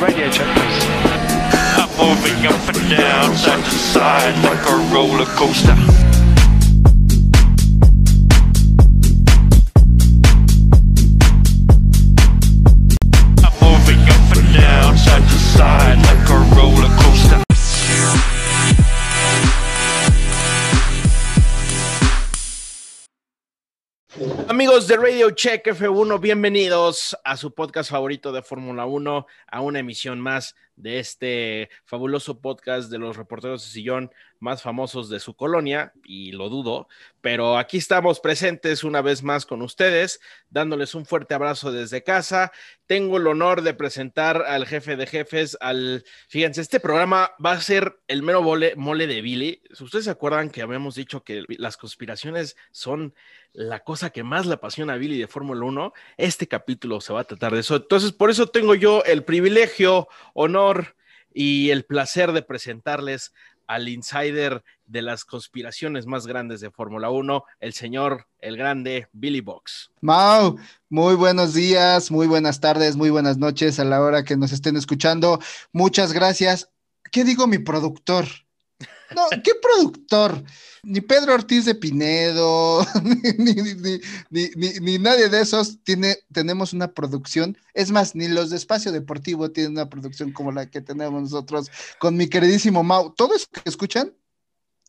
Radio checkers. I'm moving up and down, side to side, like a roller coaster. De Radio Check F1, bienvenidos a su podcast favorito de Fórmula 1, a una emisión más de este fabuloso podcast de los reporteros de sillón más famosos de su colonia, y lo dudo, pero aquí estamos presentes una vez más con ustedes, dándoles un fuerte abrazo desde casa. Tengo el honor de presentar al jefe de jefes, al, fíjense, este programa va a ser el mero mole, mole de Billy. Ustedes se acuerdan que habíamos dicho que las conspiraciones son la cosa que más le apasiona a Billy de Fórmula 1, este capítulo se va a tratar de eso. Entonces, por eso tengo yo el privilegio, honor y el placer de presentarles al insider de las conspiraciones más grandes de Fórmula 1, el señor, el grande Billy Box. Mau, muy buenos días, muy buenas tardes, muy buenas noches a la hora que nos estén escuchando. Muchas gracias. ¿Qué digo mi productor? No, ¿qué productor? Ni Pedro Ortiz de Pinedo, ni, ni, ni, nadie de esos tiene, tenemos una producción. Es más, ni los de Espacio Deportivo tienen una producción como la que tenemos nosotros con mi queridísimo Mau. Todo eso que escuchan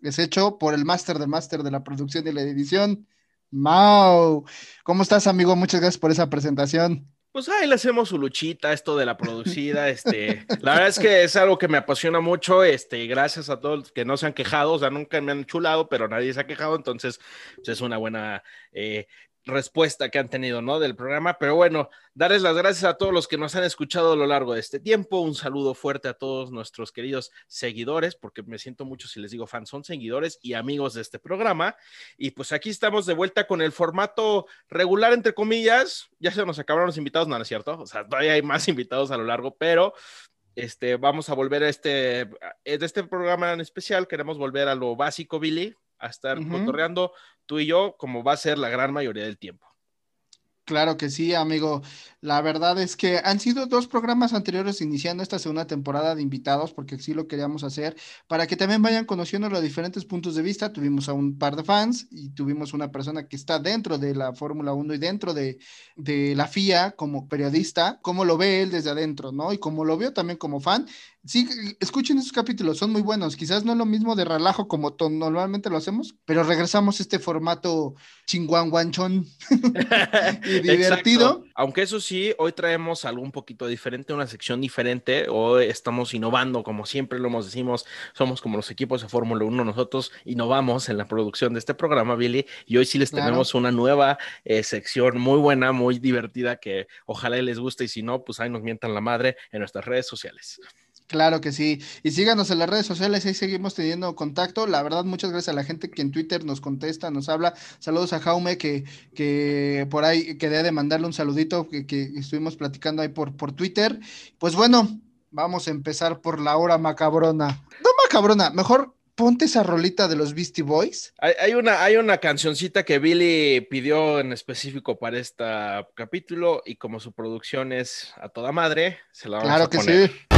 es hecho por el máster de máster de la producción y la edición, Mau. ¿Cómo estás, amigo? Muchas gracias por esa presentación pues ahí le hacemos su luchita, esto de la producida, este, la verdad es que es algo que me apasiona mucho, este, gracias a todos que no se han quejado, o sea, nunca me han chulado, pero nadie se ha quejado, entonces pues es una buena eh, respuesta que han tenido, ¿no? Del programa. Pero bueno, darles las gracias a todos los que nos han escuchado a lo largo de este tiempo. Un saludo fuerte a todos nuestros queridos seguidores, porque me siento mucho si les digo fans, son seguidores y amigos de este programa. Y pues aquí estamos de vuelta con el formato regular, entre comillas. Ya se nos acabaron los invitados, no, no es cierto. O sea, todavía hay más invitados a lo largo, pero este, vamos a volver a este, de este programa en especial. Queremos volver a lo básico, Billy, a estar uh cotorreando tú y yo, como va a ser la gran mayoría del tiempo. Claro que sí, amigo. La verdad es que han sido dos programas anteriores iniciando esta segunda temporada de invitados, porque sí lo queríamos hacer, para que también vayan conociendo los diferentes puntos de vista. Tuvimos a un par de fans y tuvimos una persona que está dentro de la Fórmula 1 y dentro de, de, la FIA como periodista, cómo lo ve él desde adentro, ¿no? Y cómo lo vio también como fan. Sí, escuchen esos capítulos, son muy buenos. Quizás no es lo mismo de relajo como normalmente lo hacemos, pero regresamos a este formato chinguanguanchón y divertido. Exacto. Aunque eso sí, hoy traemos algo un poquito diferente, una sección diferente. Hoy estamos innovando, como siempre lo hemos decimos, somos como los equipos de Fórmula 1, nosotros innovamos en la producción de este programa, Billy, y hoy sí les claro. tenemos una nueva eh, sección muy buena, muy divertida, que ojalá les guste y si no, pues ahí nos mientan la madre en nuestras redes sociales. Claro que sí. Y síganos en las redes sociales, ahí seguimos teniendo contacto. La verdad, muchas gracias a la gente que en Twitter nos contesta, nos habla. Saludos a Jaume, que, que por ahí quería de mandarle un saludito, que, que estuvimos platicando ahí por, por Twitter. Pues bueno, vamos a empezar por la hora macabrona. No macabrona, mejor ponte esa rolita de los Beastie Boys. Hay, hay, una, hay una cancioncita que Billy pidió en específico para este capítulo y como su producción es a toda madre, se la vamos claro a que poner. sí.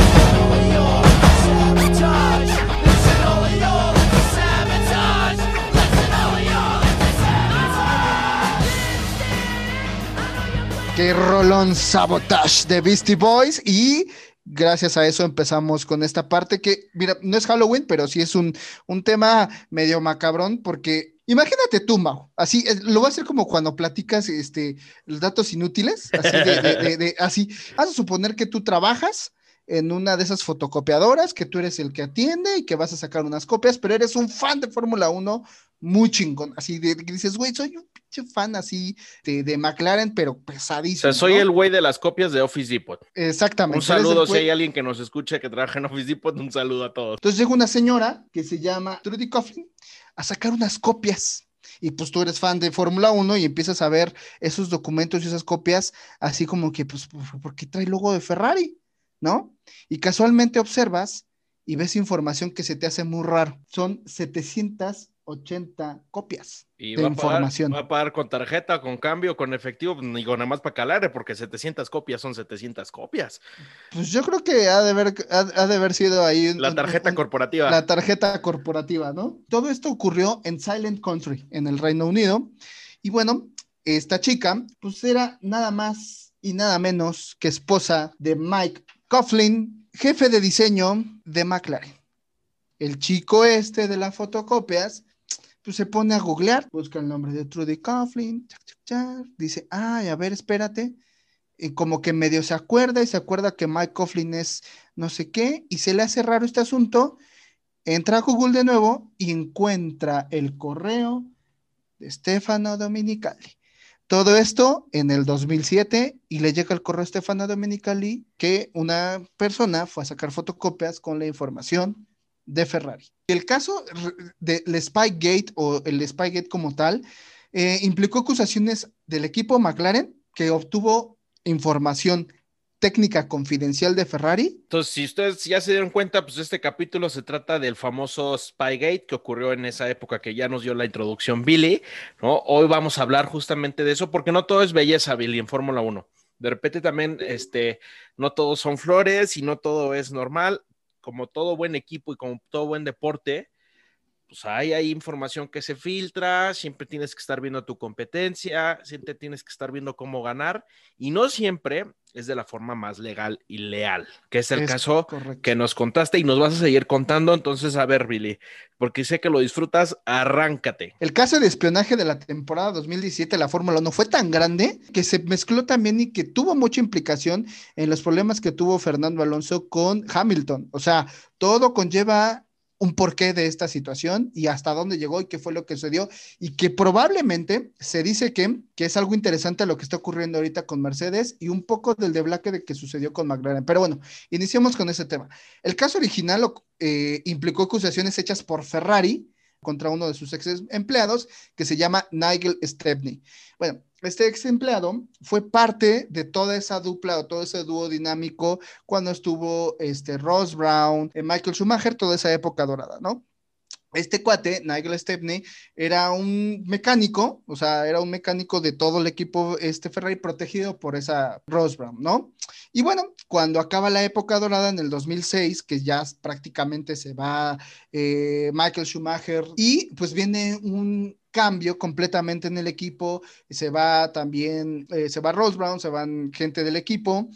Qué rolón sabotage de Beastie Boys y gracias a eso empezamos con esta parte que, mira, no es Halloween, pero sí es un, un tema medio macabrón porque imagínate tú, Mau, así, lo voy a hacer como cuando platicas este, los datos inútiles, así, de, de, de, así, vas a suponer que tú trabajas en una de esas fotocopiadoras, que tú eres el que atiende y que vas a sacar unas copias, pero eres un fan de Fórmula 1 muy chingón, así de que dices, güey, soy un pinche fan así de, de, McLaren, pero pesadísimo. O sea, soy ¿no? el güey de las copias de Office Depot. Exactamente. Un saludo si hay alguien que nos escuche que trabaja en Office Depot, un saludo a todos. Entonces llega una señora que se llama Trudy Coughlin a sacar unas copias y pues tú eres fan de Fórmula 1 y empiezas a ver esos documentos y esas copias así como que, pues, ¿por qué trae logo de Ferrari? ¿No? Y casualmente observas y ves información que se te hace muy raro. Son 700 80 copias Y de va a, pagar, información. va a pagar con tarjeta, con cambio, con efectivo, pues, con nada más para calar, porque 700 copias son 700 copias. Pues yo creo que ha de haber, ha, ha de haber sido ahí La un- tarjeta un- corporativa. la tarjeta corporativa, ¿no? Todo esto ocurrió en Silent Country, en el Reino Unido. Y bueno, esta chica, pues era nada más y nada menos que esposa de Mike Coughlin, jefe de diseño de McLaren. El chico este de las fotocopias, pues se pone a googlear, busca el nombre de Trudy Coughlin, dice, ay, a ver, espérate. Y como que medio se acuerda y se acuerda que Mike Coughlin es no sé qué, y se le hace raro este asunto entra a Google de nuevo y encuentra el correo de Stefano Dominicali. Todo esto en el 2007 y le llega el correo a Stefano Dominicali que una persona fue a sacar fotocopias con la información de Ferrari. El caso del Spygate o el Spygate como tal eh, implicó acusaciones del equipo McLaren que obtuvo información técnica confidencial de Ferrari Entonces, si ustedes ya se dieron cuenta, pues este capítulo se trata del famoso Spygate que ocurrió en esa época que ya nos dio la introducción Billy, ¿no? Hoy vamos a hablar justamente de eso, porque no todo es belleza, Billy, en Fórmula 1. De repente también, este, no todos son flores y no todo es normal. Como todo buen equipo y como todo buen deporte, pues hay, hay información que se filtra, siempre tienes que estar viendo tu competencia, siempre tienes que estar viendo cómo ganar, y no siempre es de la forma más legal y leal, que es el Es caso correcto. que nos contaste y nos vas a seguir contando. Entonces, a ver, Billy, porque sé que lo disfrutas, arráncate. El caso de espionaje de la temporada 2017 de la Fórmula 1 fue tan grande que se mezcló también y que tuvo mucha implicación en los problemas que tuvo Fernando Alonso con Hamilton. O sea, todo conlleva un porqué de esta situación y hasta dónde llegó y qué fue lo que sucedió y que probablemente se dice que, que es algo interesante lo que está ocurriendo ahorita con Mercedes y un poco del deblaque de que sucedió con McLaren. Pero bueno, iniciemos con ese tema. El caso original eh, implicó acusaciones hechas por Ferrari contra uno de sus ex empleados que se llama Nigel Stepney. Bueno, este ex empleado fue parte de toda esa dupla o todo ese dúo dinámico cuando estuvo este Ross Brown, eh, Michael Schumacher, toda esa época dorada, ¿no? Este cuate, Nigel Stepney, era un mecánico, o sea, era un mecánico de todo el equipo este Ferrari protegido por esa Ross Brown, ¿no? Y bueno, cuando acaba la época dorada en el 2006, que ya prácticamente se va eh, Michael Schumacher y pues viene un cambio completamente en el equipo, se va también, eh, se va Ross Brown, se van gente del equipo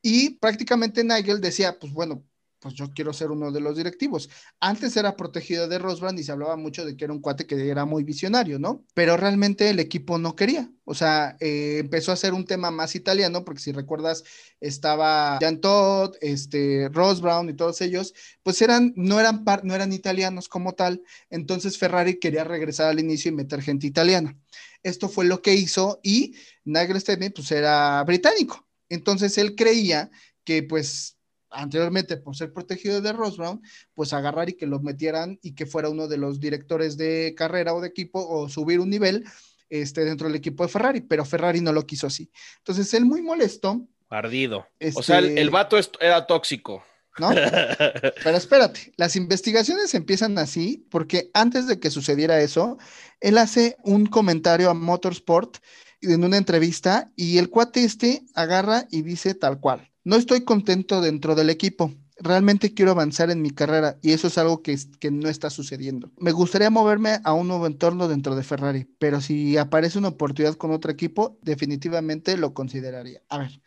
y prácticamente Nigel decía, pues bueno, pues yo quiero ser uno de los directivos. Antes era protegido de Rosbrand y se hablaba mucho de que era un cuate que era muy visionario, ¿no? Pero realmente el equipo no quería. O sea, eh, empezó a ser un tema más italiano, porque si recuerdas, estaba Jan Todd, este, Ross Brown y todos ellos, pues eran, no eran, no eran italianos como tal. Entonces Ferrari quería regresar al inicio y meter gente italiana. Esto fue lo que hizo y Nigel Stedney, pues era británico. Entonces él creía que pues anteriormente por ser protegido de Ross Brown, pues agarrar y que lo metieran y que fuera uno de los directores de carrera o de equipo o subir un nivel este, dentro del equipo de Ferrari, pero Ferrari no lo quiso así. Entonces él muy molesto. Ardido. Este, o sea, el, el vato era tóxico. ¿No? Pero espérate, las investigaciones empiezan así porque antes de que sucediera eso, él hace un comentario a Motorsport en una entrevista y el cuate este agarra y dice tal cual. No estoy contento dentro del equipo. Realmente quiero avanzar en mi carrera y eso es algo que, que, no está sucediendo. Me gustaría moverme a un nuevo entorno dentro de Ferrari, pero si aparece una oportunidad con otro equipo, definitivamente lo consideraría. A ver,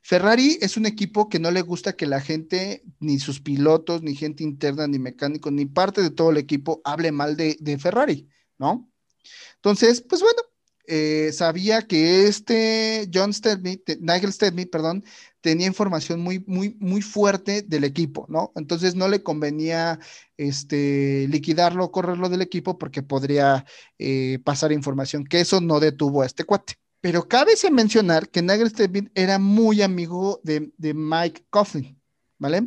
Ferrari es un equipo que no le gusta que la gente, ni sus pilotos, ni gente interna, ni mecánicos, ni parte de todo el equipo hable mal de, Ferrari, ¿no? Entonces, pues bueno, eh, sabía que este John Stedney, Nigel Stedney, perdón, tenía información muy, muy, muy fuerte del equipo, ¿no? Entonces no le convenía este, liquidarlo, correrlo del equipo porque podría eh, pasar información, que eso no detuvo a este cuate. Pero cabe mencionar que Nigel Stedney era muy amigo de, de Mike Coughlin, ¿vale?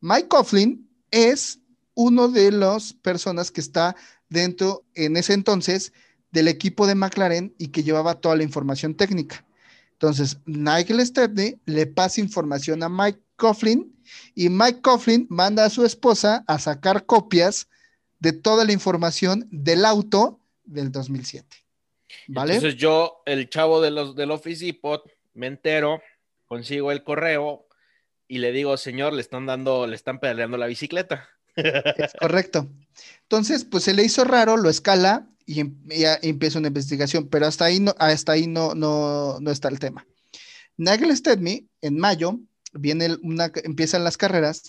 Mike Coughlin es uno de las personas que está dentro, en ese entonces, del equipo de McLaren y que llevaba toda la información técnica. Entonces, Nigel Stepney le pasa información a Mike Coughlin y Mike Coughlin manda a su esposa a sacar copias de toda la información del auto del 2007. ¿Vale? Entonces yo, el chavo de los, del Office Depot, me entero, consigo el correo y le digo, señor, le están dando, le están pedaleando la bicicleta. Es correcto. Entonces, pues se le hizo raro, lo escala y, em- y a- empieza una investigación, pero hasta ahí no, hasta ahí no, no, no está el tema. Nigel Stedme, en mayo, viene el- una, empiezan las carreras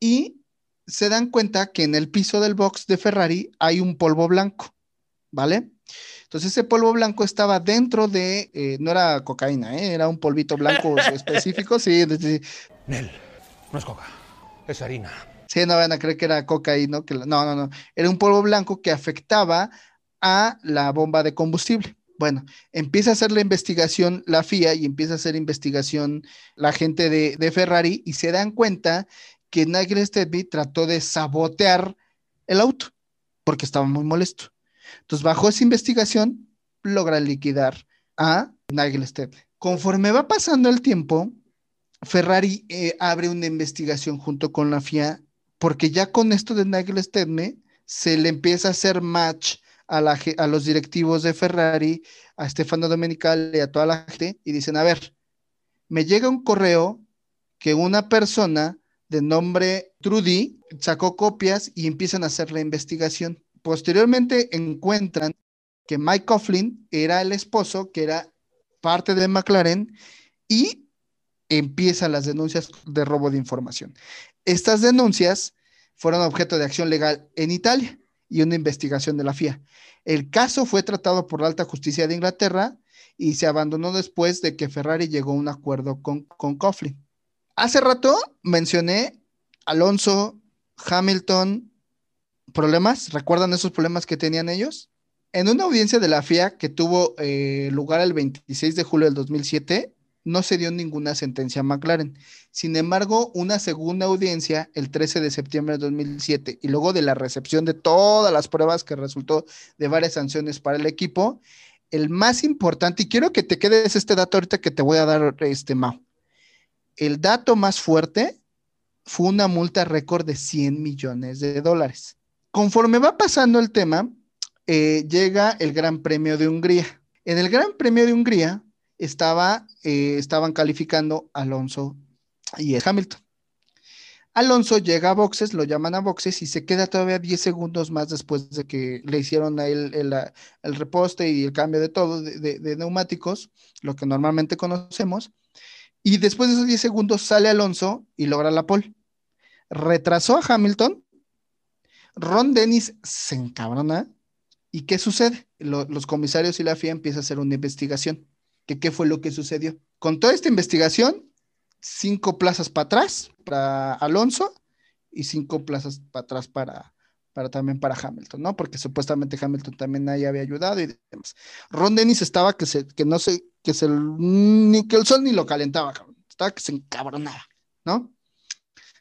y se dan cuenta que en el piso del box de Ferrari hay un polvo blanco, ¿vale? Entonces ese polvo blanco estaba dentro de, eh, no era cocaína, ¿eh? era un polvito blanco específico, sí, sí, sí. Nel, no es coca, es harina. Sí, no van a creer que era cocaína, que no, no, no, era un polvo blanco que afectaba a la bomba de combustible. Bueno, empieza a hacer la investigación la FIA y empieza a hacer investigación la gente de, Ferrari y se dan cuenta que Nigel Stedby trató de sabotear el auto porque estaba muy molesto. Entonces, bajo esa investigación, logra liquidar a Nigel Stedby. Conforme va pasando el tiempo, Ferrari eh, abre una investigación junto con la FIA porque ya con esto de Nigel Stedme se le empieza a hacer match a, los directivos de Ferrari, a Stefano Domenicali a toda la gente y dicen, a ver, me llega un correo que una persona de nombre Trudy sacó copias y empiezan a hacer la investigación. Posteriormente encuentran que Mike Coughlin era el esposo, que era parte de McLaren, y empiezan las denuncias de robo de información. Estas denuncias fueron objeto de acción legal en Italia y una investigación de la FIA. El caso fue tratado por la alta justicia de Inglaterra y se abandonó después de que Ferrari llegó a un acuerdo con, con Coughlin. Hace rato mencioné Alonso, Hamilton, problemas. ¿Recuerdan esos problemas que tenían ellos? En una audiencia de la FIA que tuvo eh, lugar el 26 de julio del 2007, no se dio ninguna sentencia a McLaren. Sin embargo, una segunda audiencia el 13 de septiembre de 2007 y luego de la recepción de todas las pruebas que resultó de varias sanciones para el equipo, el más importante, y quiero que te quedes este dato ahorita que te voy a dar, este Mau. El dato más fuerte fue una multa récord de 100 millones de dólares. Conforme va pasando el tema, eh, llega el Gran Premio de Hungría. En el Gran Premio de Hungría estaba, eh, estaban calificando Alonso y Hamilton. Alonso llega a boxes, lo llaman a boxes y se queda todavía 10 segundos más después de que le hicieron el, el, el reposte y el cambio de todo, de, neumáticos, lo que normalmente conocemos. Y después de esos 10 segundos sale Alonso y logra la pole. Retrasó a Hamilton. Ron Dennis se encabrona. ¿Y qué sucede? Lo, los comisarios y la FIA empiezan a hacer una investigación. ¿Qué, ¿Qué fue lo que sucedió? Con toda esta investigación, cinco plazas para atrás para Alonso y cinco plazas para atrás para, para también para Hamilton, ¿no? Porque supuestamente Hamilton también ahí había ayudado y demás. Ron Dennis estaba que se, que no sé, que se, ni que el sol ni lo calentaba, estaba que se encabronaba, ¿no?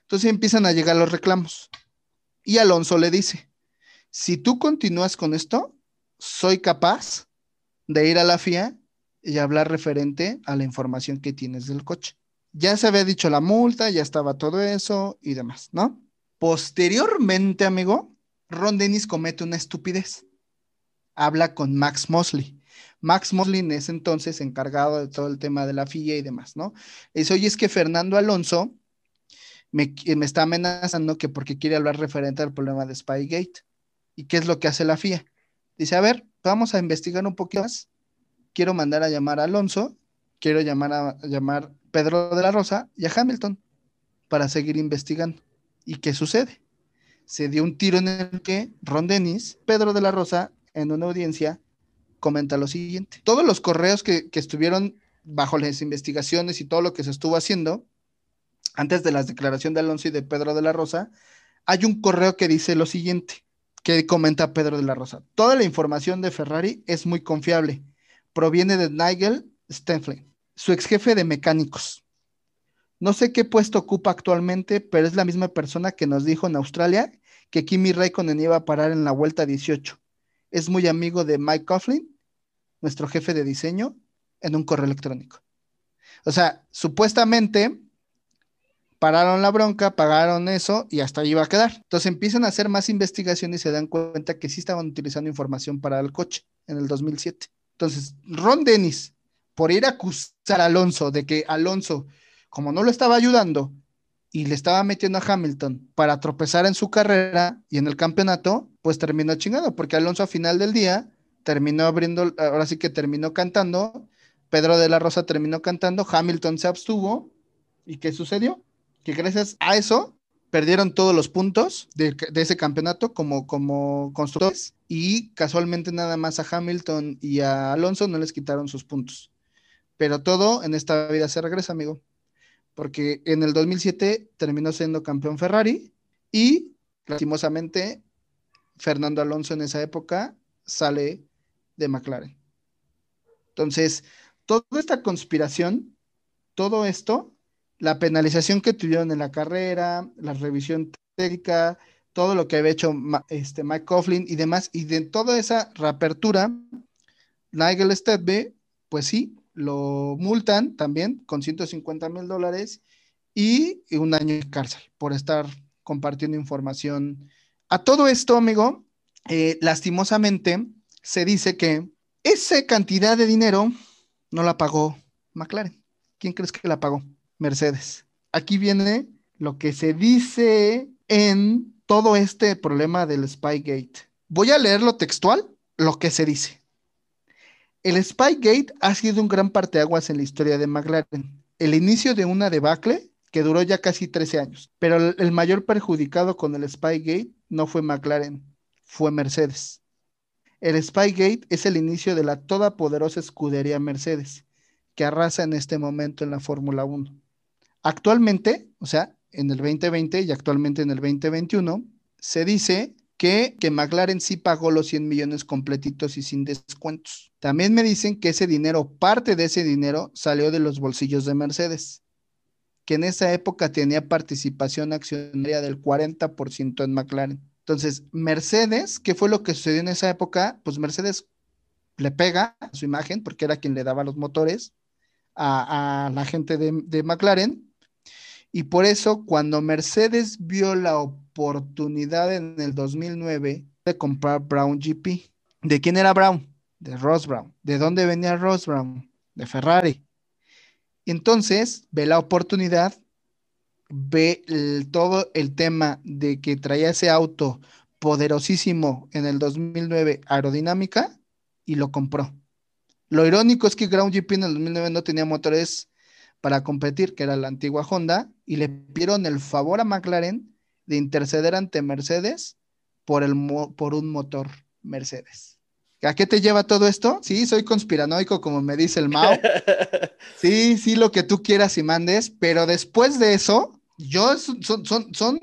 Entonces empiezan a llegar los reclamos. Y Alonso le dice, si tú continúas con esto, soy capaz de ir a la FIA y hablar referente a la información que tienes del coche. Ya se había dicho la multa, ya estaba todo eso y demás, ¿no? Posteriormente, amigo, Ron Dennis comete una estupidez. Habla con Max Mosley. Max Mosley en entonces encargado de todo el tema de la FIA y demás, ¿no? Dice, oye, es que Fernando Alonso me, me está amenazando que porque quiere hablar referente al problema de Spygate. ¿Y qué es lo que hace la FIA? Dice, a ver, vamos a investigar un poquito más. Quiero mandar a llamar a Alonso, quiero llamar a, a llamar Pedro de la Rosa y a Hamilton para seguir investigando. ¿Y qué sucede? Se dio un tiro en el que Ron Dennis, Pedro de la Rosa, en una audiencia, comenta lo siguiente. Todos los correos que, que estuvieron bajo las investigaciones y todo lo que se estuvo haciendo, antes de la declaración de Alonso y de Pedro de la Rosa, hay un correo que dice lo siguiente, que comenta Pedro de la Rosa. Toda la información de Ferrari es muy confiable. Proviene de Nigel Stenflin, su ex jefe de mecánicos. No sé qué puesto ocupa actualmente, pero es la misma persona que nos dijo en Australia que Kimi Raikkonen iba a parar en la vuelta 18. Es muy amigo de Mike Coughlin, nuestro jefe de diseño, en un correo electrónico. O sea, supuestamente pararon la bronca, pagaron eso y hasta ahí iba a quedar. Entonces empiezan a hacer más investigación y se dan cuenta que sí estaban utilizando información para el coche en el 2007. Entonces, Ron Dennis, por ir a acusar a Alonso de que Alonso, como no lo estaba ayudando y le estaba metiendo a Hamilton para tropezar en su carrera y en el campeonato, pues terminó chingado, porque Alonso a final del día terminó abriendo, ahora sí que terminó cantando, Pedro de la Rosa terminó cantando, Hamilton se abstuvo, ¿y qué sucedió? que gracias a eso perdieron todos los puntos de, ese campeonato como, como constructores y casualmente nada más a Hamilton y a Alonso no les quitaron sus puntos. Pero todo en esta vida se regresa, amigo. Porque en el 2007 terminó siendo campeón Ferrari y lastimosamente Fernando Alonso en esa época sale de McLaren. Entonces, toda esta conspiración, todo esto la penalización que tuvieron en la carrera, la revisión técnica, todo lo que había hecho este, Mike Coughlin y demás, y de toda esa reapertura, Nigel Stedbe, pues sí, lo multan también con 150 mil dólares y un año de cárcel por estar compartiendo información. A todo esto, amigo, eh, lastimosamente se dice que esa cantidad de dinero no la pagó McLaren. ¿Quién crees que la pagó? Mercedes. Aquí viene lo que se dice en todo este problema del Spygate. Voy a leer lo textual, lo que se dice. El Spygate ha sido un gran parteaguas en la historia de McLaren. El inicio de una debacle que duró ya casi 13 años. Pero el mayor perjudicado con el Spygate no fue McLaren, fue Mercedes. El Spygate es el inicio de la todopoderosa escudería Mercedes, que arrasa en este momento en la Fórmula 1. Actualmente, o sea, en el 2020 y actualmente en el 2021, se dice que, que McLaren sí pagó los 100 millones completitos y sin descuentos. También me dicen que ese dinero, parte de ese dinero, salió de los bolsillos de Mercedes, que en esa época tenía participación accionaria del 40% en McLaren. Entonces, Mercedes, ¿qué fue lo que sucedió en esa época? Pues Mercedes le pega a su imagen, porque era quien le daba los motores a, la gente de, de McLaren, y por eso cuando Mercedes vio la oportunidad en el 2009 de comprar Brown GP, ¿de quién era Brown? De Ross Brown. ¿De dónde venía Ross Brown? De Ferrari. Entonces ve la oportunidad, ve todo el tema de que traía ese auto poderosísimo en el 2009 aerodinámica y lo compró. Lo irónico es que Ground GP en el 2009 no tenía motores para competir, que era la antigua Honda, y le pidieron el favor a McLaren de interceder ante Mercedes por, el por un motor Mercedes. ¿A qué te lleva todo esto? Sí, soy conspiranoico, como me dice el Mao. Sí, sí, lo que tú quieras y mandes, pero después de eso, yo son, son, son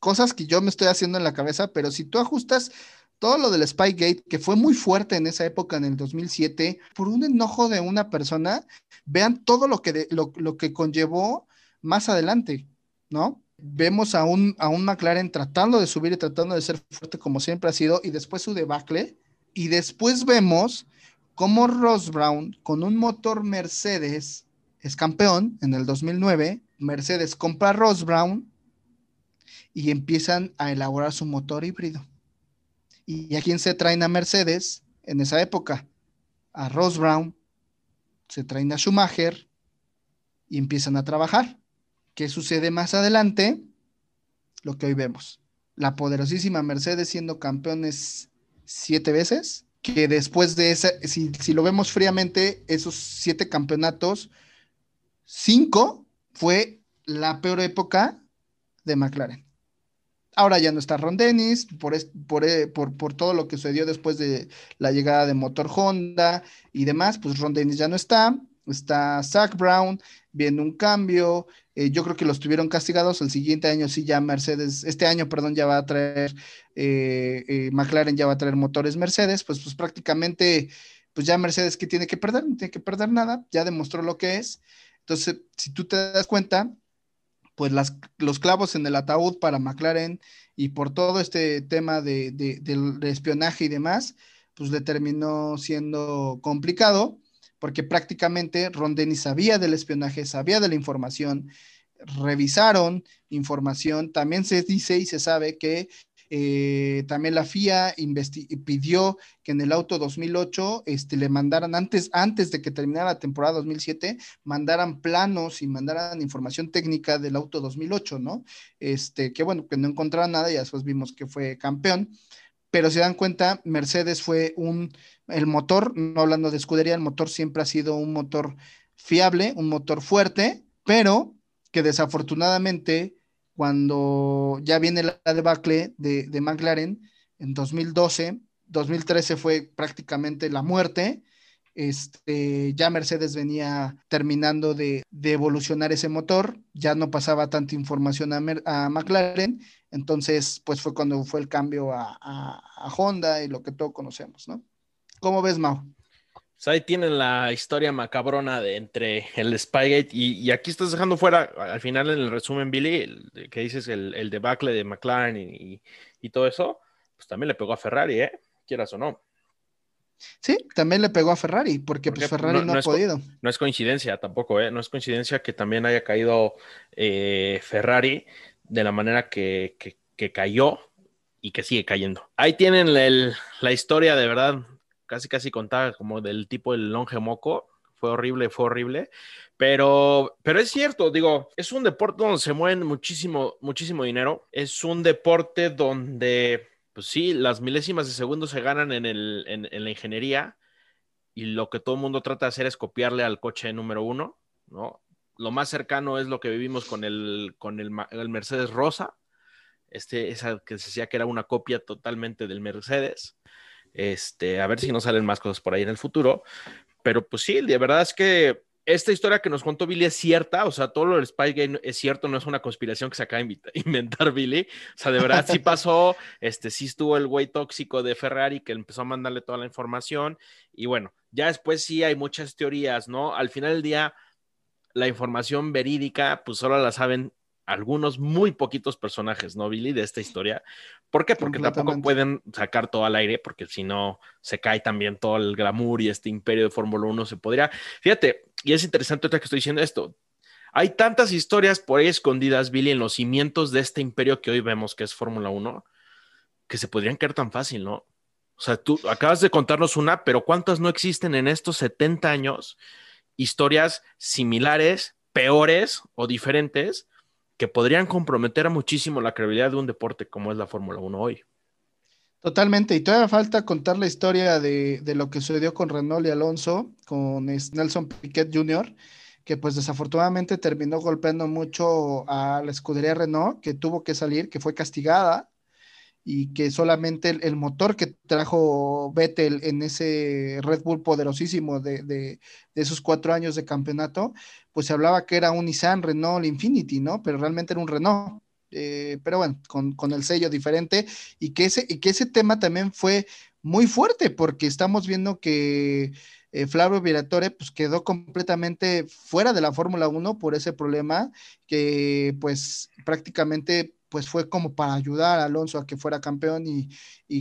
cosas que yo me estoy haciendo en la cabeza, pero si tú ajustas todo lo del Spygate, que fue muy fuerte en esa época, en el 2007, por un enojo de una persona, vean todo lo que, lo, que conllevó más adelante, ¿no? Vemos a un, a un McLaren tratando de subir y tratando de ser fuerte como siempre ha sido, y después su debacle, y después vemos cómo Ross Brown, con un motor Mercedes, es campeón en el 2009, Mercedes compra a Ross Brown y empiezan a elaborar su motor híbrido ¿Y a quién se traen a Mercedes en esa época? A Ross Brown, se traen a Schumacher y empiezan a trabajar. ¿Qué sucede más adelante? Lo que hoy vemos. La poderosísima Mercedes siendo campeones siete veces, que después de esa, si, si lo vemos fríamente, esos siete campeonatos, cinco fue la peor época de McLaren. Ahora ya no está Ron Dennis por, eh, por, por, todo lo que sucedió después de la llegada de Motor Honda y demás, pues Ron Dennis ya no está, está Zach Brown, viene un cambio, eh, yo creo que los tuvieron castigados, el siguiente año sí ya Mercedes, este año, perdón, ya va a traer, eh, McLaren ya va a traer motores Mercedes, pues, pues prácticamente, pues ya Mercedes que tiene que perder, no tiene que perder nada, ya demostró lo que es. Entonces, si tú te das cuenta, pues los clavos en el ataúd para McLaren y por todo este tema de, espionaje y demás, pues le terminó siendo complicado porque prácticamente Ron sabía del espionaje, sabía de la información, revisaron información. También se dice y se sabe que eh, también la FIA pidió que en el auto 2008 este, le mandaran, antes, antes de que terminara la temporada 2007, mandaran planos y mandaran información técnica del auto 2008, ¿no? Este, que bueno, que no encontraron nada y después vimos que fue campeón. Pero se dan cuenta, Mercedes fue un, el motor, no hablando de escudería, el motor siempre ha sido un motor fiable, un motor fuerte, pero que desafortunadamente cuando ya viene la debacle de, de McLaren en 2012, 2013 fue prácticamente la muerte. Este, ya Mercedes venía terminando de, evolucionar ese motor, ya no pasaba tanta información a, McLaren, entonces pues fue cuando fue el cambio a, a Honda y lo que todos conocemos, ¿no? ¿Cómo ves, Mau? Pues ahí tienen la historia macabrona de entre el Spygate y, aquí estás dejando fuera, al final en el resumen, Billy, que dices el, el debacle de McLaren y, todo eso, pues también le pegó a Ferrari, ¿eh? Quieras o no. Sí, también le pegó a Ferrari, porque, pues Ferrari no, ha podido. No es coincidencia tampoco, ¿eh? No es coincidencia que también haya caído eh, Ferrari de la manera que, cayó y que sigue cayendo. Ahí tienen la historia de verdad casi casi contaba como del tipo del longe moco. Fue horrible, fue horrible. Pero, pero es cierto, digo, es un deporte donde se mueven muchísimo, muchísimo dinero. Es un deporte donde, pues sí, las milésimas de segundo se ganan en, el, en, la ingeniería y lo que todo el mundo trata de hacer es copiarle al coche número uno, ¿no? Lo más cercano es lo que vivimos con el, con el, el Mercedes Rosa, este, esa que se decía que era una copia totalmente del Mercedes. Este, a ver si no salen más cosas por ahí en el futuro. Pero pues sí, de verdad es que esta historia que nos contó Billy es cierta, o sea, todo lo del Spygate es cierto, no es una conspiración que se acaba de inventar Billy, o sea, de verdad sí pasó, este, sí estuvo el güey tóxico de Ferrari que empezó a mandarle toda la información y bueno, ya después sí hay muchas teorías, ¿no? Al final del día, la información verídica, pues solo la saben algunos muy poquitos personajes, ¿no, Billy? De esta historia. ¿Por qué? Porque tampoco pueden sacar todo al aire, porque si no se cae también todo el glamour y este imperio de Fórmula 1 se podría. Fíjate, y es interesante otra que estoy diciendo esto. Hay tantas historias por ahí escondidas, Billy, en los cimientos de este imperio que hoy vemos que es Fórmula 1, que se podrían caer tan fácil, ¿no? O sea, tú acabas de contarnos una, pero ¿cuántas no existen en estos 70 años? Historias similares, peores o diferentes que podrían comprometer muchísimo la credibilidad de un deporte como es la Fórmula 1 hoy. Totalmente, y todavía falta contar la historia de, lo que sucedió con Renault y Alonso, con Nelson Piquet Jr., que pues desafortunadamente terminó golpeando mucho a la escudería Renault, que tuvo que salir, que fue castigada y que solamente el, motor que trajo Vettel en ese Red Bull poderosísimo de, esos cuatro años de campeonato, pues se hablaba que era un Nissan Renault Infinity, ¿no? Pero realmente era un Renault. Eh, pero bueno, con, el sello diferente y que, ese, y que ese tema también fue muy fuerte porque estamos viendo que eh, Flavio Viratore pues quedó completamente fuera de la Fórmula 1 por ese problema que pues prácticamente pues fue como para ayudar a Alonso a que fuera campeón y,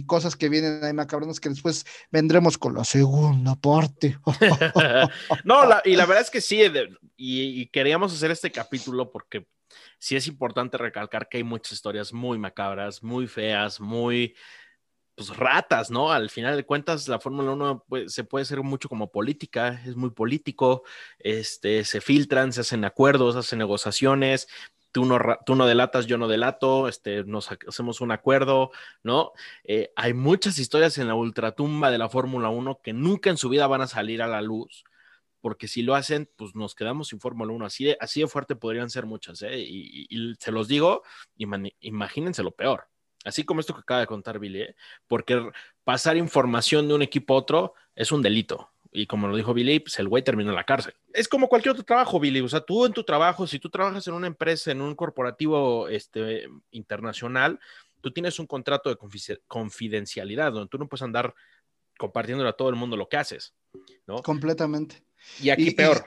cosas que vienen ahí macabronas que después vendremos con la segunda parte. no, y la verdad es que sí, y, queríamos hacer este capítulo porque sí es importante recalcar que hay muchas historias muy macabras, muy feas, muy pues ratas, ¿no? Al final de cuentas, la Fórmula 1 se puede hacer mucho como política, es muy político, este, se filtran, se hacen acuerdos, se hacen negociaciones, tú no, delatas, yo no delato, este, nos hacemos un acuerdo, ¿no? Eh, hay muchas historias en la ultratumba de la Fórmula 1 que nunca en su vida van a salir a la luz, porque si lo hacen, pues nos quedamos sin Fórmula 1. Así de, así de fuerte podrían ser muchas, ¿eh? Y, se los digo, imagínense lo peor. Así como esto que acaba de contar Billy, ¿eh? porque pasar información de un equipo a otro es un delito y como lo dijo Billy, pues el güey terminó en la cárcel. Es como cualquier otro trabajo, Billy. O sea, tú en tu trabajo, si tú trabajas en una empresa, en un corporativo este, internacional, tú tienes un contrato de confidencialidad donde tú no puedes andar compartiéndole a todo el mundo lo que haces, ¿no? Completamente. Y aquí peor.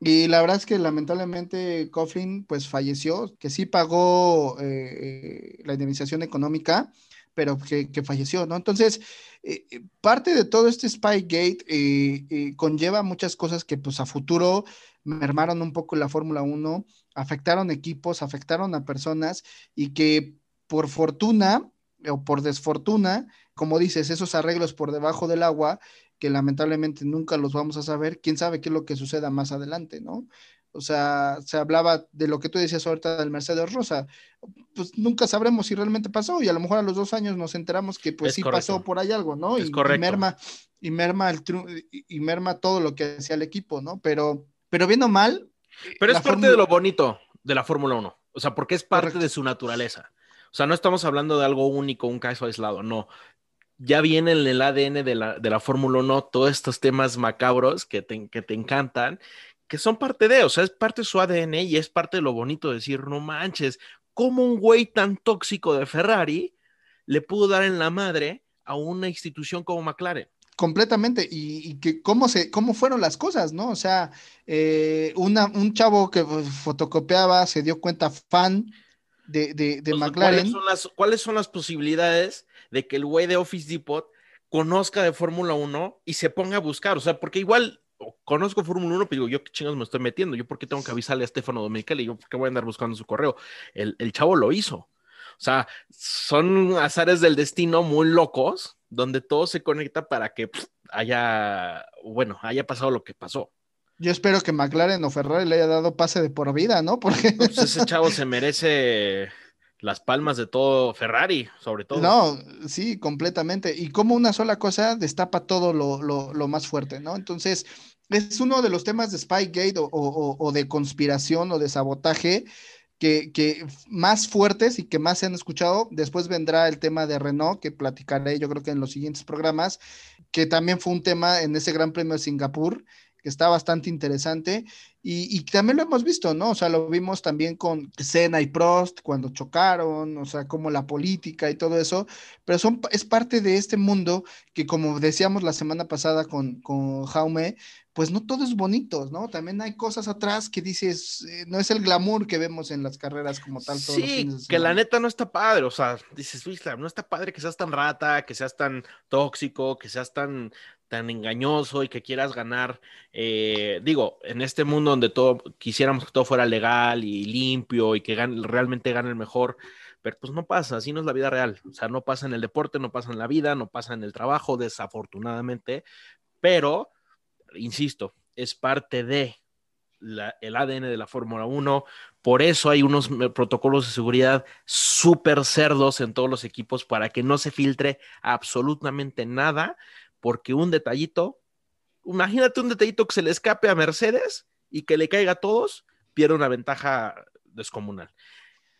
Y, la verdad es que lamentablemente Coughlin pues falleció, que sí pagó eh, eh, la indemnización económica, pero que, falleció, ¿no? Entonces, eh, eh, parte de todo este Spygate eh, conlleva muchas cosas que pues a futuro mermaron un poco la Fórmula 1, afectaron equipos, afectaron a personas y que por fortuna o por desfortuna, como dices, esos arreglos por debajo del agua, que lamentablemente nunca los vamos a saber, quién sabe qué es lo que suceda más adelante, ¿no? O sea, se hablaba de lo que tú decías ahorita del Mercedes Rosa. Pues nunca sabremos si realmente pasó y a lo mejor a los dos años nos enteramos que pues Es sí correcto. pasó por ahí algo, ¿no? Es y, y correcto. merma, y merma el tru- y y merma todo lo que hacía el equipo, ¿no? Pero, pero bien o mal. Pero es parte Fórmula- de lo bonito de la Fórmula 1. O sea, porque es parte Correcto. de su naturaleza. O sea, no estamos hablando de algo único, un caso aislado, no. Ya viene en el ADN de la, de la Fórmula 1 todos estos temas macabros que te, que te encantan, que son parte de, o sea, es parte de su ADN y es parte de lo bonito de decir, no manches, ¿cómo un güey tan tóxico de Ferrari le pudo dar en la madre a una institución como McLaren? Completamente, y, y que cómo se, cómo fueron las cosas, ¿no? O sea, eh, una, un chavo que fotocopiaba se dio cuenta fan de, de, de O sea, McLaren. ¿cuáles, son las, ¿Cuáles son las posibilidades de que el güey de Office Depot conozca de Fórmula 1 y se ponga a buscar? O sea, porque igual conozco Fórmula 1, pero digo, yo qué chingados me estoy metiendo, yo por qué tengo que avisarle a Stefano Domenicali, yo por qué voy a andar buscando su correo. El, el chavo lo hizo. O sea, son azares del destino muy locos, donde todo se conecta para que pff, haya, bueno, haya pasado lo que pasó. Yo espero que McLaren o Ferrari le haya dado pase de por vida, ¿no? Porque Pues ese chavo se merece las palmas de todo Ferrari, sobre todo. no, sí, completamente. Y como una sola cosa destapa todo lo, lo, más fuerte, ¿no? Entonces, es uno de los temas de Spygate o, o, o de conspiración o de sabotaje que, que, más fuertes y que más se han escuchado. Después vendrá el tema de Renault, que platicaré yo creo que en los siguientes programas, que también fue un tema en ese Gran Premio de Singapur, que está bastante interesante. Y, y, también lo hemos visto, ¿no? O sea, lo vimos también con Senna y Prost cuando chocaron, o sea, como la política y todo eso, pero son, es parte de este mundo que, como decíamos la semana pasada con, con Jaume, pues no todo es bonito, ¿no? También hay cosas atrás que dices, eh, no es el glamour que vemos en las carreras como tal. Todos los Sí, de que la neta no está padre, o sea, dices, "Uy, no está padre que seas tan rata, que seas tan tóxico, que seas tan, tan engañoso y que quieras ganar. eh, digo, en este mundo donde todo quisiéramos que todo fuera legal y limpio y que realmente gane el mejor, pero pues no pasa, así no es la vida real. O sea, no pasa en el deporte, no pasa en la vida, no pasa en el trabajo, desafortunadamente, pero, insisto, es parte de la- el ADN de la Fórmula 1. Por eso hay unos me- protocolos de seguridad súper cerdos en todos los equipos para que no se filtre absolutamente nada, porque un detallito, imagínate un detallito que se le escape a Mercedes y que le caiga a todos, pierde una ventaja descomunal.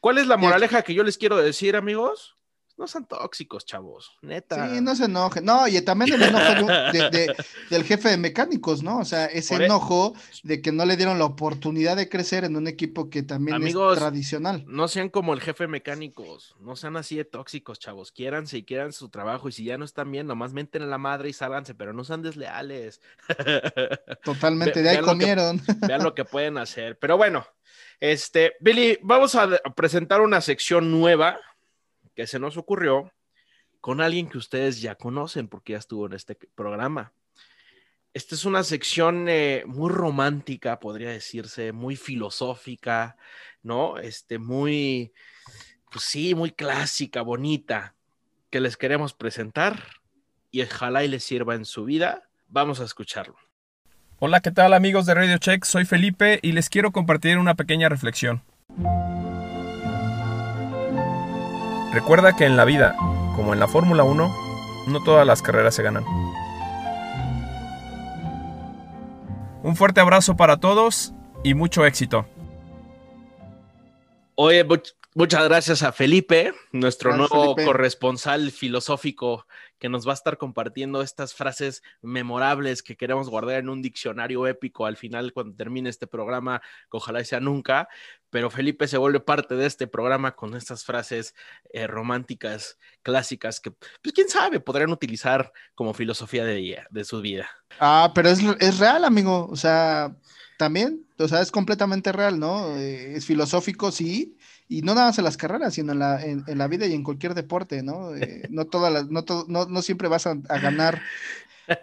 ¿Cuál es la moraleja que yo les quiero decir, amigos? No sean tóxicos, chavos, neta. Sí, no se enoje. No, y también el enojo de de- del jefe de mecánicos, ¿no? O sea, ese Por e- enojo de que no le dieron la oportunidad de crecer en un equipo que también Amigos, es tradicional. No sean como el jefe de mecánicos, no sean así de tóxicos, chavos. Quiéranse y quieran su trabajo. Y si ya no están bien, nomás menten a la madre y sálganse, pero no sean desleales. Totalmente, de ahí vean lo que- comieron. Vean lo que pueden hacer. Pero bueno, este, Billy, vamos a presentar una sección nueva que se nos ocurrió con alguien que ustedes ya conocen porque ya estuvo en este programa. Esta es una sección eh, muy romántica, podría decirse, muy filosófica, ¿no? Este, muy, pues sí, muy clásica, bonita, que les queremos presentar y ojalá y les sirva en su vida. Vamos a escucharlo. Hola, ¿qué tal amigos de Radio Check? Soy Felipe y les quiero compartir una pequeña reflexión. Recuerda que en la vida, como en la Fórmula 1, no todas las carreras se ganan. Un fuerte abrazo para todos y mucho éxito. Oye, much- muchas gracias a Felipe, nuestro Gracias, nuevo Felipe. corresponsal filosófico, que nos va a estar compartiendo estas frases memorables que queremos guardar en un diccionario épico al final cuando termine este programa, que ojalá sea nunca. Pero Felipe se vuelve parte de este programa con estas frases eh, románticas, clásicas, que, pues quién sabe, podrían utilizar como filosofía de, de su vida. Ah, pero es, es real, amigo. O sea, también, o sea, es completamente real, ¿no? Eh, es filosófico, sí, y no nada más en las carreras, sino en la, en, en la vida y en cualquier deporte, ¿no? Eh, no todas las, no, to- no, no siempre vas a, a ganar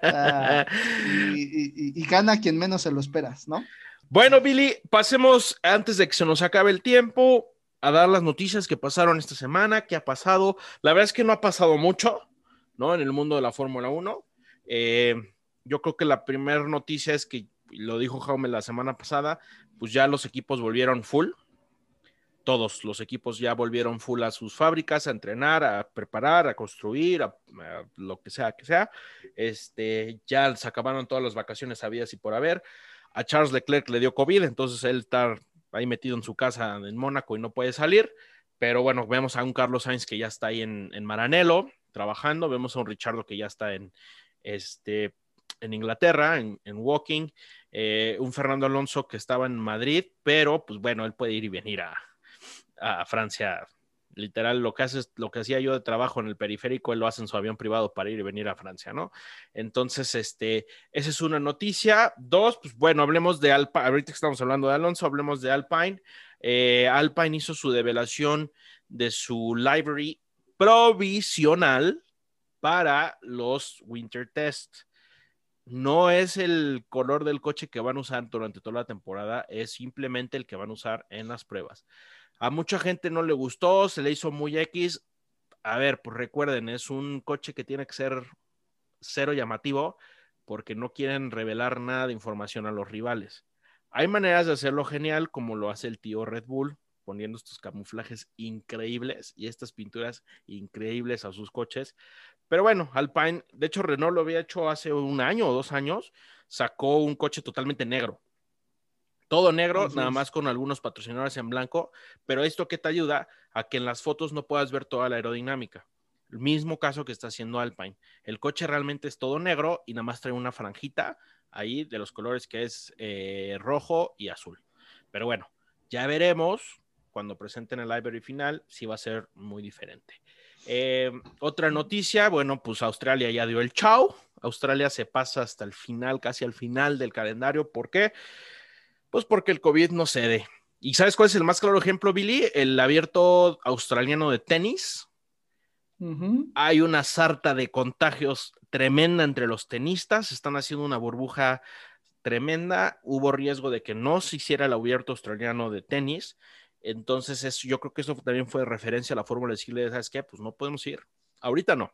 ah, y, y- y- y gana quien menos se lo esperas, ¿no? Bueno, Billy, pasemos antes de que se nos acabe el tiempo a dar las noticias que pasaron esta semana, qué ha pasado. La verdad es que no ha pasado mucho, ¿no? En el mundo de la Fórmula 1. Eh, yo creo que la primera noticia es que, lo dijo Jaume la semana pasada, pues ya los equipos volvieron full. Todos los equipos ya volvieron full a sus fábricas, a entrenar, a preparar, a construir, a, lo que sea que sea. Este, ya se acabaron todas las vacaciones habidas y por haber. A Charles Leclerc le dio COVID, entonces él está ahí metido en su casa en Mónaco y no puede salir. Pero bueno, vemos a un Carlos Sainz que ya está ahí en, en Maranello trabajando. Vemos a un Richardo que ya está en, este, en Inglaterra, en, en Walking. Eh, un Fernando Alonso que estaba en Madrid, pero pues bueno, él puede ir y venir a, a Francia. Literal, lo que hace, lo que hacía yo de trabajo en el periférico, él lo hace en su avión privado para ir y venir a Francia, ¿no? Entonces, este, esa es una noticia. Dos, pues bueno, hablemos de Alpine. Ahorita que estamos hablando de Alonso, hablemos de Alpine. Eh, Alpine hizo su develación de su library provisional para los Winter Test. No es el color del coche que van a usar durante toda la temporada, es simplemente el que van a usar en las pruebas. A mucha gente no le gustó, se le hizo muy X. A ver, pues recuerden, es un coche que tiene que ser cero llamativo porque no quieren revelar nada de información a los rivales. Hay maneras de hacerlo genial, como lo hace el tío Red Bull, poniendo estos camuflajes increíbles y estas pinturas increíbles a sus coches. Pero bueno, Alpine, de hecho Renault lo había hecho hace un año o dos años, sacó un coche totalmente negro. Todo negro, Así nada es. más con algunos patrocinadores en blanco, pero esto que te ayuda a que en las fotos no puedas ver toda la aerodinámica. El mismo caso que está haciendo Alpine. El coche realmente es todo negro y nada más trae una franjita ahí de los colores que es eh, rojo y azul. Pero bueno, ya veremos cuando presenten el library final si va a ser muy diferente. Eh, otra noticia, bueno, pues Australia ya dio el chao. Australia se pasa hasta el final, casi al final del calendario. ¿Por qué? Pues porque el COVID no cede. ¿Y sabes cuál es el más claro ejemplo, Billy? El abierto australiano de tenis. Hay una sarta de contagios tremenda entre los tenistas. Están haciendo una burbuja tremenda. Hubo riesgo de que no se hiciera el abierto australiano de tenis. Entonces, yo creo que eso también fue referencia a la fórmula de decirle, ¿sabes qué? Pues no podemos ir. Ahorita no.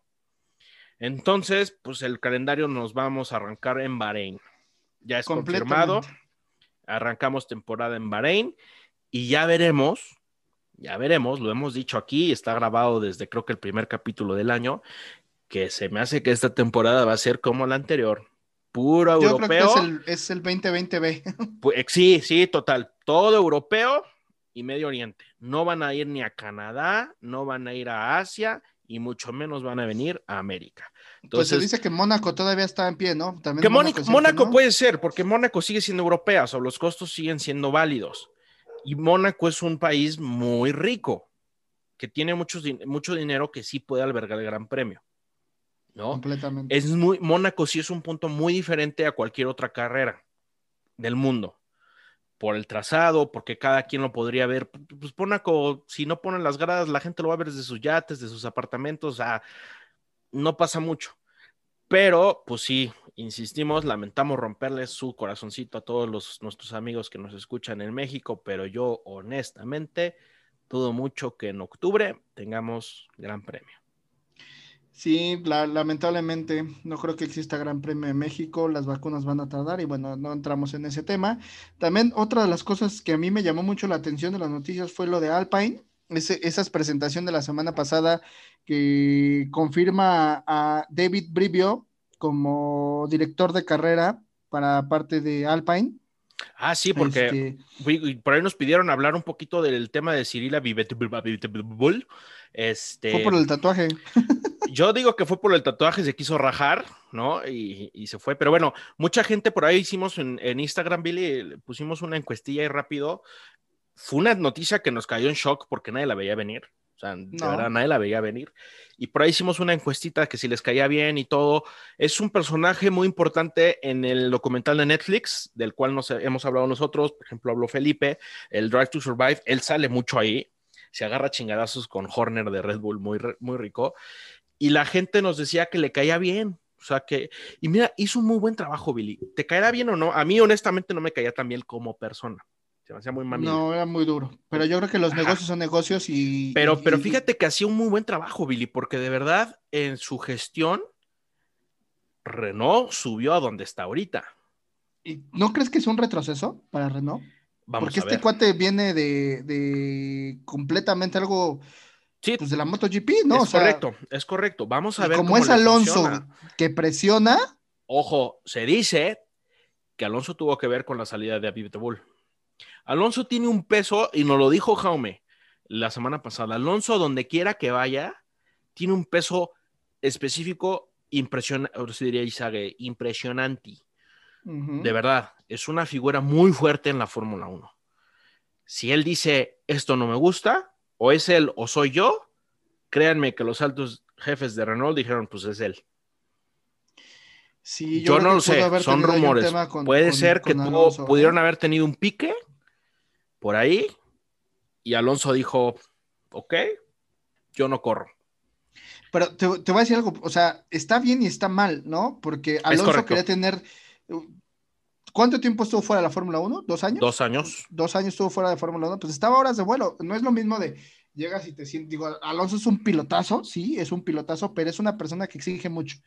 Entonces, pues el calendario nos vamos a arrancar en Bahrein. Ya es confirmado. Arrancamos temporada en Bahrein y ya veremos, ya veremos, lo hemos dicho aquí, está grabado desde creo que el primer capítulo del año, que se me hace que esta temporada va a ser como la anterior. Puro Yo creo que europeo. es el, es el 2020B. Pues, sí, sí, total. Todo europeo y Medio Oriente. No van a ir ni a Canadá, no van a ir a Asia y mucho menos van a venir a América. Pues se Entonces, dice que Mónaco todavía está en pie, ¿no? También que Mónaco, no. puede ser, porque Mónaco sigue siendo europea, o sea, los costos siguen siendo válidos. Y Mónaco es un país muy rico, que tiene muchos din- mucho dinero que sí puede albergar el Gran Premio. ¿No? Completamente. Es muy, Mónaco sí es un punto muy diferente a cualquier otra carrera del mundo. Por el trazado, porque cada quien lo podría ver. Pues Mónaco, si no ponen las gradas, la gente lo va a ver desde sus yates, de sus apartamentos, o sea, no pasa mucho. Pero, pues sí, insistimos, lamentamos romperles su corazoncito a todos los, nuestros amigos que nos escuchan en México, pero yo honestamente dudo mucho que en octubre tengamos gran premio. Sí, la- lamentablemente no creo que exista Gran Premio de México, las vacunas van a tardar y bueno, no entramos en ese tema. También otra de las cosas que a mí me llamó mucho la atención de las noticias fue lo de Alpine, ese, esa presentación de la semana pasada que confirma a David Brivio como director de carrera para parte de Alpine. Ah, sí, porque Este, por ahí nos pidieron hablar un poquito del tema de Cirila Vivetbull. Este, fue por el tatuaje. Yo digo que fue por el tatuaje, se quiso rajar, ¿no? Y, y se fue. Pero bueno, mucha gente por ahí hicimos en, en Instagram, Billy, pusimos una encuestilla y rápido. Fue una noticia que nos cayó en shock porque nadie la veía venir. O sea, de No. verdad, nadie la veía venir. Y por ahí hicimos una encuestita que si les caía bien y todo. Es un personaje muy importante en el documental de Netflix, del cual nos hemos hablado nosotros. Por ejemplo, habló Felipe, el Drive to Survive. Él sale mucho ahí. Se agarra chingadazos con Horner de Red Bull, muy, muy rico. Y la gente nos decía que le caía bien. O sea que, y mira, hizo un muy buen trabajo, Billy. ¿Te caerá bien o no? A mí, honestamente, no me caía tan bien como persona. Se me hacía muy mami. No, era muy duro. Pero yo creo que los Ajá. negocios son negocios y. Pero, y- pero fíjate que hacía un muy buen trabajo, Billy, porque de verdad, en su gestión, Renault subió a donde está ahorita. y- ¿No crees que es un retroceso para Renault? Vamos Porque a este ver. cuate viene de, de completamente algo Sí, pues, de la MotoGP, ¿no? es O sea, correcto, es correcto. Vamos a ver como cómo es Alonso funciona. que presiona, Ojo, se dice que Alonso tuvo que ver con la salida de Aviv Bull. Alonso tiene un peso, y nos lo dijo Jaume la semana pasada. Alonso, donde quiera que vaya, tiene un peso específico impresionante, diría impresionante. De verdad, es una figura muy fuerte en la Fórmula 1. Si él dice esto no me gusta, o es él o soy yo, créanme que los altos jefes de Renault dijeron, pues es él. sí, Yo, creo no lo sé, son rumores. con- Puede con- ser que tuvo- ¿eh? pudieron haber tenido un pique por ahí y Alonso dijo, ok, yo no corro. Pero te, te voy a decir algo, o sea, está bien y está mal, ¿no? Porque Alonso quería tener. ¿Cuánto tiempo estuvo fuera de la Fórmula 1? ¿Dos años? Dos años. Dos años estuvo fuera de Fórmula 1, pues estaba horas de vuelo. No es lo mismo de llegas y te sientes. Digo, Alonso es un pilotazo, sí, es un pilotazo, pero es una persona que exige mucho.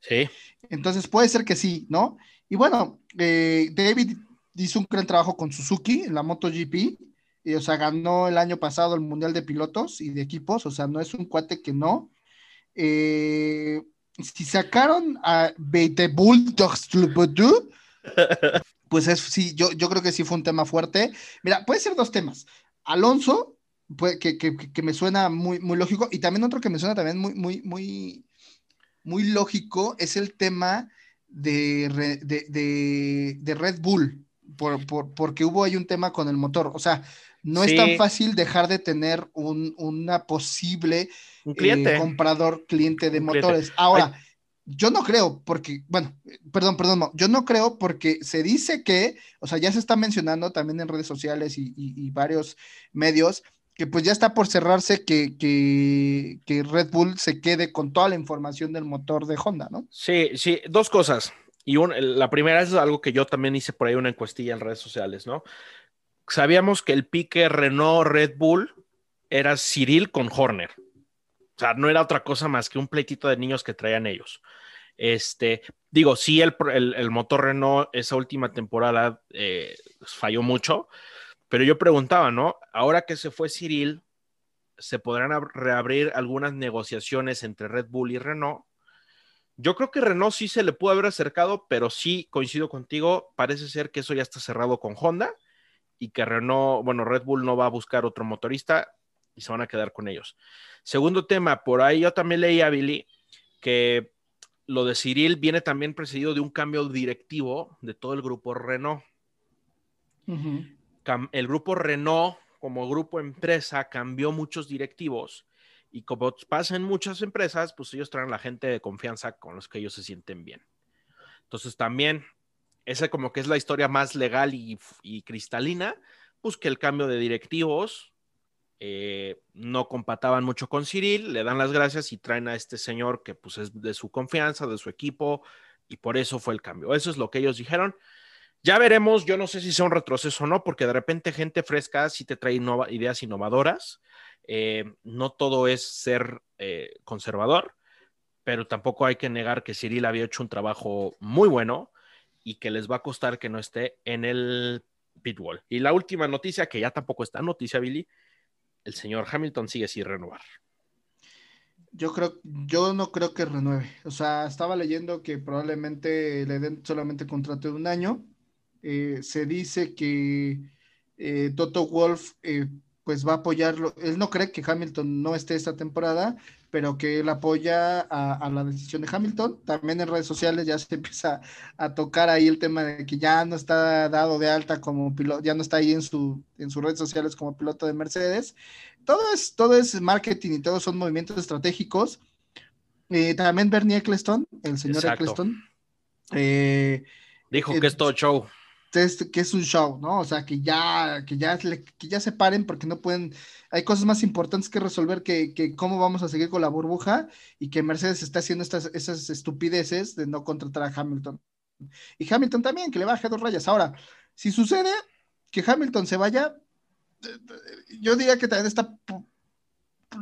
Sí, Entonces puede ser que sí, ¿no? Y bueno, eh, David hizo un gran trabajo con Suzuki en la MotoGP. Y, o sea, ganó el año pasado el Mundial de Pilotos y de Equipos. O sea, no es un cuate que no. Eh, si sacaron a Beite Bulldogs, pues es, sí, yo, yo creo que sí fue un tema fuerte. Mira, puede ser dos temas. Alonso, que, que- me suena muy, muy lógico, y también otro que me suena también muy, muy, muy, muy lógico es el tema de, de- de Red Bull, por, por- porque hubo ahí un tema con el motor. O sea, no Sí. es tan fácil dejar de tener un, una posible un eh, comprador cliente de Un cliente. motores. Ahora, yo no creo, porque, bueno, perdón, perdón, no, yo no creo porque se dice que, o sea, ya se está mencionando también en redes sociales y, y- y varios medios, que pues ya está por cerrarse que, que, que Red Bull se quede con toda la información del motor de Honda, ¿no? Sí, sí, dos cosas. Y la primera es algo que yo también hice por ahí una encuestilla en redes sociales, ¿no? Sabíamos que el pique Renault-Red Bull era Cyril con Horner. O sea, no era otra cosa más que un pleitito de niños que traían ellos. Este, digo, sí, el, el- motor Renault esa última temporada eh, falló mucho, pero yo preguntaba, ¿no? Ahora que se fue Cyril, ¿se podrán ab- reabrir algunas negociaciones entre Red Bull y Renault? Yo creo que Renault sí se le pudo haber acercado, pero sí coincido contigo, parece ser que eso ya está cerrado con Honda y que Renault, bueno, Red Bull no va a buscar otro motorista y se van a quedar con ellos. Segundo tema, por ahí yo también leí a Billy que lo de Cyril viene también precedido de un cambio directivo de todo el grupo Renault. El grupo Renault, como grupo empresa, cambió muchos directivos y como pasa en muchas empresas, pues ellos traen la gente de confianza con los que ellos se sienten bien. Entonces también, esa como que es la historia más legal y, cristalina, pues que el cambio de directivos eh, no compataban mucho con Cyril, le dan las gracias y traen a este señor que pues es de su confianza, de su equipo, y por eso fue el cambio. Eso es lo que ellos dijeron. Ya veremos, yo no sé si sea un retroceso o no, porque de repente gente fresca sí te trae innova- ideas innovadoras. Eh, no todo es ser eh, conservador, pero tampoco hay que negar que Cyril había hecho un trabajo muy bueno y que les va a costar que no esté en el pitwall. Y la última noticia, que ya tampoco está noticia, Billy, el señor Hamilton sigue sin renovar. Yo creo, yo no creo que renueve. O sea, estaba leyendo que probablemente le den solamente contrato de un año. Eh, se dice que Toto Wolf eh, pues va a apoyarlo. Él no cree que Hamilton no esté esta temporada, pero que él apoya a, a la decisión de Hamilton. También en redes sociales ya se empieza a tocar ahí el tema de que ya no está dado de alta como piloto, ya no está ahí en, su, en sus redes sociales como piloto de Mercedes. Todo es, todo es marketing y todos son movimientos estratégicos. Eh, también Bernie Eccleston, el señor Exacto. Eccleston, eh, Dijo Eh, que es todo show. Es, que es un show, ¿no? O sea, que ya, que ya, que ya se paren porque no pueden, hay cosas más importantes que resolver que, que cómo vamos a seguir con la burbuja y que Mercedes está haciendo estas, esas estupideces de no contratar a Hamilton. Y Hamilton también, que le baje dos rayas. Ahora, si sucede que Hamilton se vaya, yo diría que también está,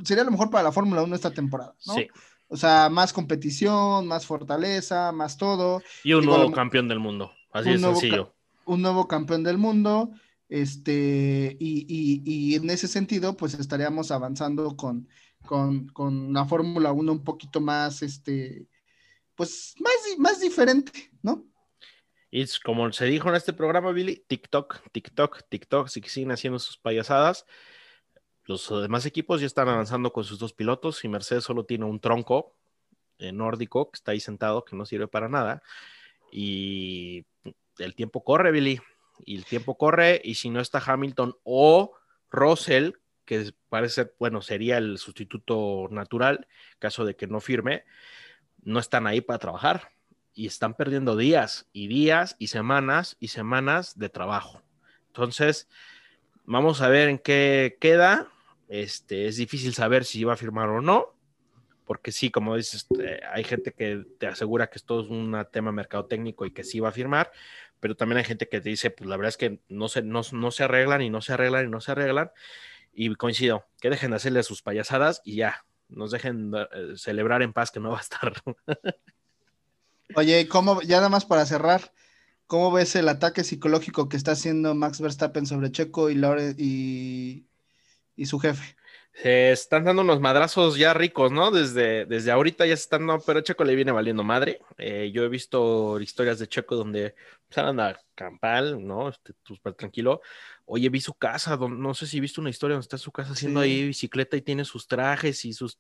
sería lo mejor para la Fórmula 1 esta temporada, ¿no? Sí. O sea, más competición, más fortaleza, más todo. Y un nuevo campeón del mundo, así de sencillo. Un nuevo campeón del mundo, este, y, en ese sentido, pues estaríamos avanzando con, con, con la Fórmula 1 un poquito más, este, pues más, más diferente, ¿no? Y como se dijo en este programa, Billy, TikTok, TikTok, TikTok, si siguen haciendo sus payasadas. Los demás equipos ya están avanzando con sus dos pilotos y Mercedes solo tiene un tronco eh, nórdico que está ahí sentado, que no sirve para nada. Y el tiempo corre, Billy. Y el tiempo corre y si no está Hamilton o Russell, que parece bueno, sería el sustituto natural, caso de que no firme, no están ahí para trabajar y están perdiendo días y días y semanas y semanas de trabajo. Entonces, vamos a ver en qué queda. Este, es difícil saber si va a firmar o no, porque sí, como dices, eh, hay gente que te asegura que esto es un tema mercadotécnico y que sí va a firmar, pero también hay gente que te dice, pues la verdad es que no se, no, no se arreglan y no se arreglan y no se arreglan. Y coincido, que dejen de hacerle sus payasadas y ya, nos dejen eh, celebrar en paz que no va a estar. Oye, ¿cómo, ya nada más para cerrar, ¿cómo ves el ataque psicológico que está haciendo Max Verstappen sobre Checo y, y su jefe? Se están dando unos madrazos ya ricos, ¿no? Desde, desde ahorita ya se están, no, pero Checo le viene valiendo madre. Eh, yo he visto historias de Checo donde pues, a campal, ¿no? Este, súper tranquilo. Oye, vi su casa, no sé si viste una historia donde está su casa haciendo ahí bicicleta y tiene sus trajes y sus,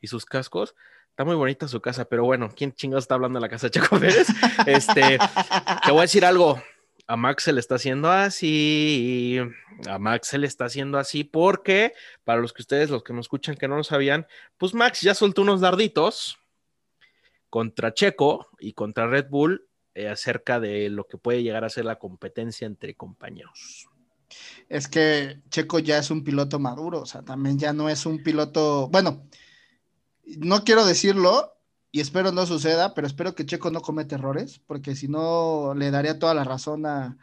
y sus cascos. Está muy bonita su casa, pero bueno, ¿quién chingados está hablando de la casa de Checo Pérez? Este, te voy a decir algo. A Max se le está haciendo así. A Max se le está haciendo así porque, para los que ustedes, los que nos escuchan que no lo sabían, pues Max ya soltó unos darditos contra Checo y contra Red Bull eh, acerca de lo que puede llegar a ser la competencia entre compañeros. Es que Checo ya es un piloto maduro, o sea, también ya no es un piloto, bueno, no quiero decirlo y espero no suceda, pero espero que Checo no cometa errores, porque si no le daría toda la razón a,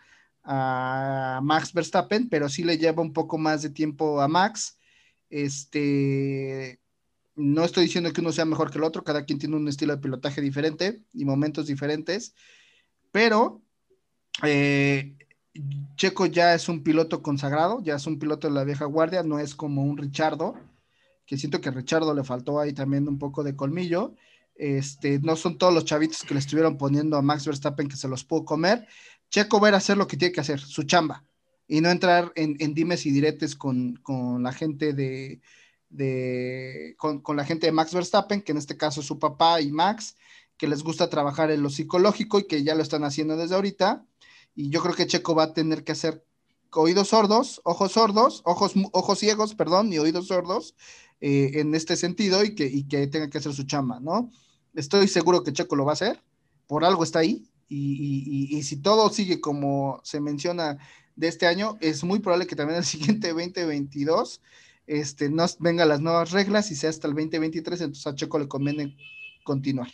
Max Verstappen, pero sí le lleva un poco más de tiempo a Max. Este, no estoy diciendo que uno sea mejor que el otro, cada quien tiene un estilo de pilotaje diferente y momentos diferentes, pero eh, Checo ya es un piloto consagrado, ya es un piloto de la vieja guardia, no es como un Richardo que siento que a Richardo le faltó ahí también un poco de colmillo. Este, no son todos los chavitos que le estuvieron poniendo a Max Verstappen que se los pudo comer. Checo va a hacer lo que tiene que hacer, su chamba, y no entrar en, dimes y diretes con, la gente de, con, con, la gente de Max Verstappen, que en este caso es su papá y Max, que les gusta trabajar en lo psicológico y que ya lo están haciendo desde ahorita. Y yo creo que Checo va a tener que hacer oídos sordos, ojos sordos, ojos, ojos ciegos, perdón, y oídos sordos, eh, en este sentido y que, y que tenga que hacer su chamba, ¿no? Estoy seguro que Checo lo va a hacer, por algo está ahí, y, y, si todo sigue como se menciona de este año, es muy probable que también el siguiente 2022 este, nos vengan las nuevas reglas y sea hasta el 2023, entonces a Checo le conviene continuar.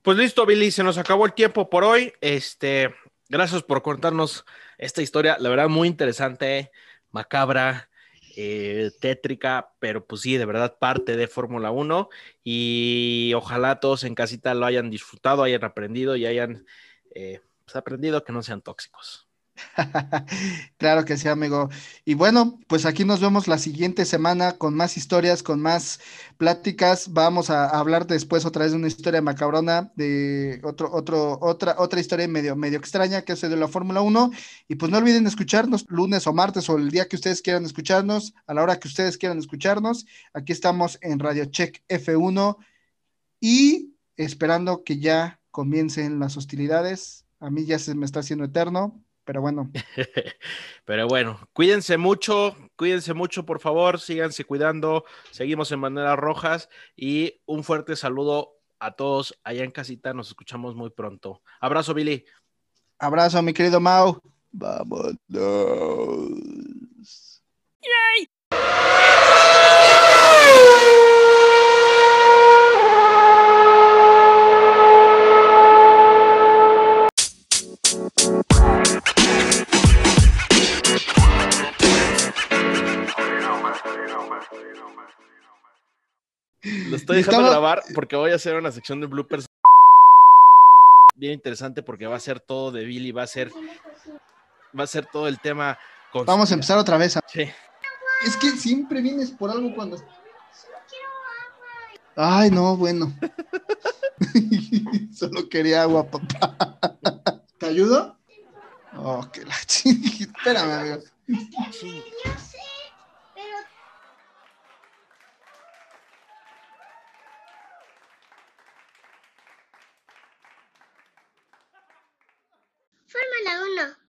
Pues listo, Billy, se nos acabó el tiempo por hoy. Este, gracias por contarnos esta historia, la verdad muy interesante, macabra, eh, tétrica, pero pues sí, de verdad parte de Fórmula 1 y ojalá todos en casita lo hayan disfrutado, hayan aprendido y hayan eh, pues, aprendido que no sean tóxicos. claro que sí, amigo. Y bueno, pues aquí nos vemos la siguiente semana con más historias, con más pláticas. Vamos a, hablar después otra vez de una historia macabrona, de otro, otro, otra, otra historia medio, medio extraña que es de la Fórmula 1. Y pues no olviden escucharnos lunes o martes o el día que ustedes quieran escucharnos, a la hora que ustedes quieran escucharnos. Aquí estamos en Radio Check F1 y esperando que ya comiencen las hostilidades. A mí ya se me está haciendo eterno, pero bueno. pero bueno, cuídense mucho, cuídense mucho, por favor, síganse cuidando, seguimos en Maneras Rojas y un fuerte saludo a todos allá en casita, nos escuchamos muy pronto. Abrazo, Billy. Abrazo, mi querido Mau. Vámonos. Lo estoy dejando grabar porque voy a hacer una sección de bloopers bien interesante porque va a ser todo de Billy, va a ser va a ser todo el tema con Vamos a empezar otra vez. Sí. Es que siempre vienes por algo cuando. Ay, no, bueno. Solo quería agua, papá. ¿Te ayudo? Oh, que la ching- Espérame, amigo. Fórmula 1.